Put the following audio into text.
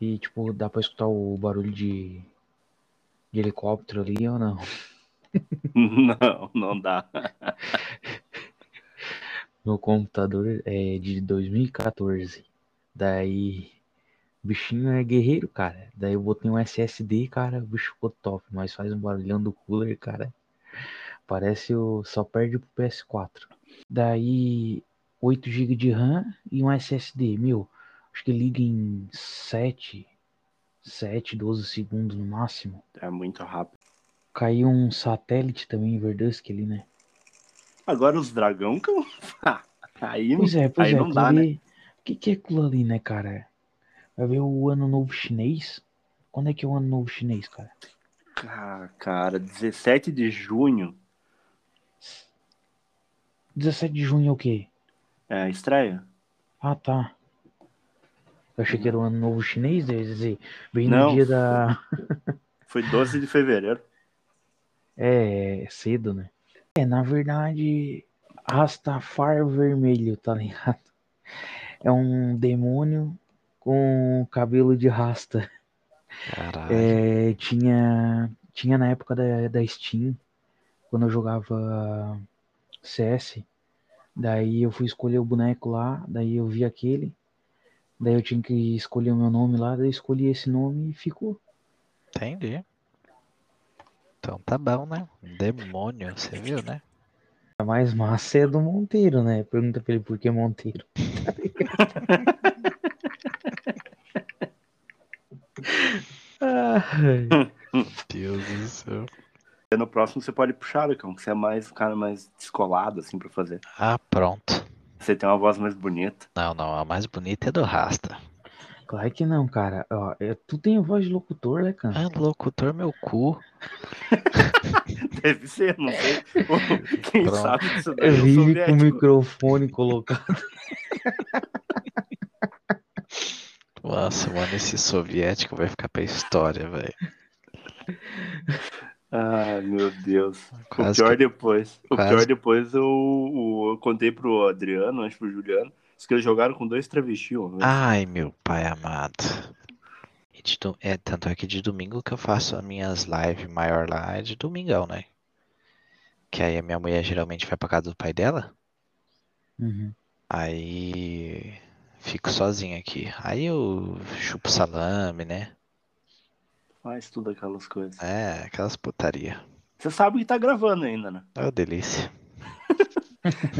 E, tipo, dá pra escutar o barulho de, de helicóptero ali ou não? Não, não dá. Meu computador é de 2014. Daí, o bichinho é guerreiro, cara. Daí eu botei um SSD, cara, o bicho ficou top. Mas faz um barulhão do cooler, cara. Parece o. Só perde pro PS4. Daí, 8 GB de RAM e um SSD. Meu, acho que liga em 7, 7, 12 segundos no máximo. É muito rápido. Caiu um satélite também em Verdusk ali, né? Agora os dragão que eu- aí, Pois é, pois aí é. não dá, né? O que, que é aquilo ali, né, cara? Vai ver o ano novo chinês? Quando é que é o ano novo chinês, cara? Ah, cara, 17 de junho 17 de junho é o quê? é a estreia. Ah, tá. Eu achei que era o ano novo chinês, deve dizer, bem Não. no dia da. Foi 12 de fevereiro. É, cedo, né? É, na verdade, Rastafar vermelho, tá ligado? É um demônio com cabelo de rasta. Caralho. É, tinha, tinha na época da, da Steam, quando eu jogava CS. Daí eu fui escolher o boneco lá, daí eu vi aquele. Daí eu tinha que escolher o meu nome lá, daí eu escolhi esse nome e ficou. Entendi. Então tá bom, né? Demônio, você viu, né? A mais massa é do Monteiro, né? Pergunta pra ele por que Monteiro. Ai. Deus do céu. E no próximo você pode puxar, Lucão, que você é mais um cara mais descolado, assim, pra fazer. Ah, pronto. Você tem uma voz mais bonita. Não, não, a mais bonita é do Rasta. Claro que não, cara. Ó, é- tu tem voz de locutor, né, cara? Ah, locutor, meu cu. Deve ser, não sei. Quem Pronto. sabe disso daí é o Vive com o microfone colocado. Nossa, mano, esse soviético vai ficar pra história, velho. Ai, meu Deus. Quase o pior que- depois. O quase- pior depois eu, eu contei pro Adriano, acho pro Juliano, que eles jogaram com dois travestis. vez. Ai, meu pai amado. E do- É, tanto é que de domingo que eu faço as minhas lives maior lá, é de domingão, né? Que aí a minha mulher geralmente vai pra casa do pai dela. Uhum. Aí fico sozinho aqui. Aí eu chupo salame, né? Faz tudo aquelas coisas. É, aquelas putaria. Você sabe que tá gravando ainda, né? É uma delícia.